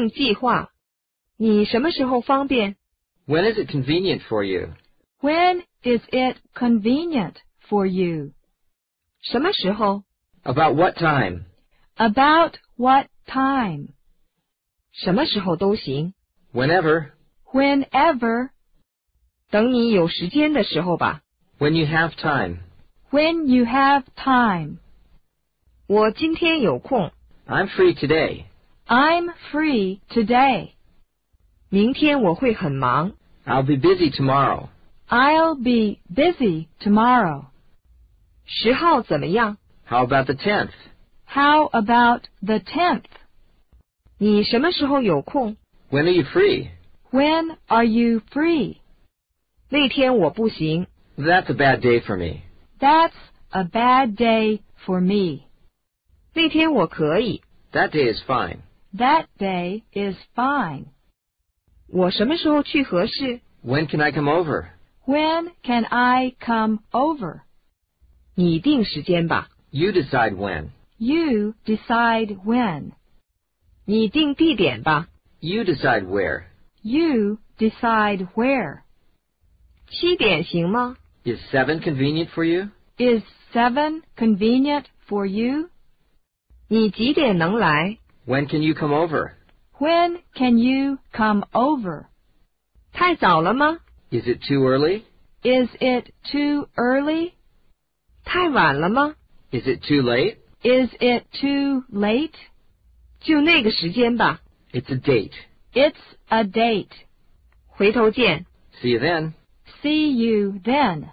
定计划。你什么时候方便？ When is it convenient for you? When is it convenient for you? 什么时候？ About what time? About what time? 什么时候都行。 Whenever. Whenever. 等你有时间的时候吧。 When you have time. When you have time. 我今天有空， I'm free today. I'm free today. 明天我会很忙。 I'll be busy tomorrow. I'll be busy tomorrow. 十号怎么样？ How about the 10th? How about the 10th? 你什么时候有空？ When are you free? When are you free? 那天我不行。 That's a bad day for me. That's a bad day for me. 那天我可以。 That day is fine. That day is fine. 我什么时候去合适？ When can I come over? When can I come over? 你定时间吧。 You decide when. You decide when. 你定地点吧。 You decide where. You decide where. 七点行吗？ Is 7 convenient for you? Is seven convenient for you? 你几点能来？ When can you come over? When can you come over? 太早了吗？ Is it too early? Is it too early? 太晚了吗？ Is it too late? Is it too late? 就那个时间吧。 It's a date. It's a date. 回头见。 See you then. See you then.